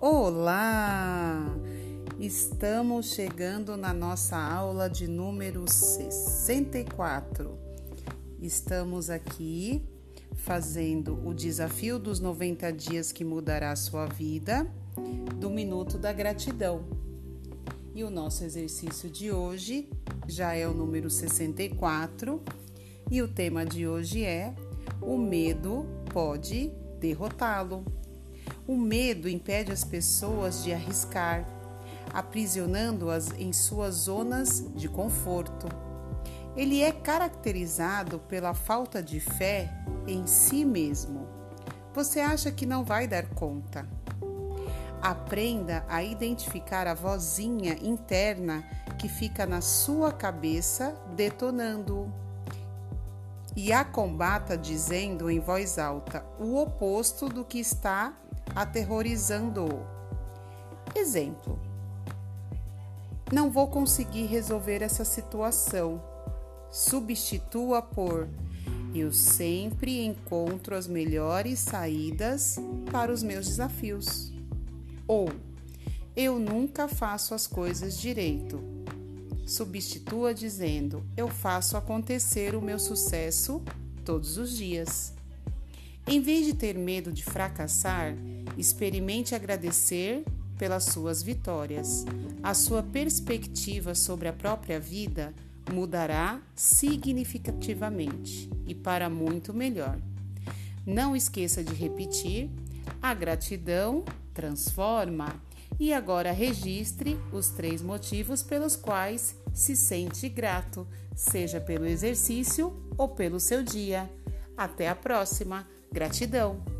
Olá! Estamos chegando na nossa aula de número 64. Estamos aqui fazendo o desafio dos 90 dias que mudará a sua vida, do Minuto da Gratidão. E o nosso exercício de hoje já é o número 64 e o tema de hoje é: O medo pode derrotá-lo. O medo impede as pessoas de arriscar, aprisionando-as em suas zonas de conforto. Ele é caracterizado pela falta de fé em si mesmo. Você acha que não vai dar conta. Aprenda a identificar a vozinha interna que fica na sua cabeça detonando-o. E a combata dizendo em voz alta o oposto do que está aterrorizando-o. Exemplo: Não vou conseguir resolver essa situação. Substitua por Eu sempre encontro as melhores saídas para os meus desafios. Ou Eu nunca faço as coisas direito. Substitua dizendo: Eu faço acontecer o meu sucesso todos os dias. Em vez de ter medo de fracassar, experimente agradecer pelas suas vitórias. A sua perspectiva sobre a própria vida mudará significativamente e para muito melhor. Não esqueça de repetir: a gratidão transforma. E agora registre os três motivos pelos quais se sente grato, seja pelo exercício ou pelo seu dia. Até a próxima! Gratidão!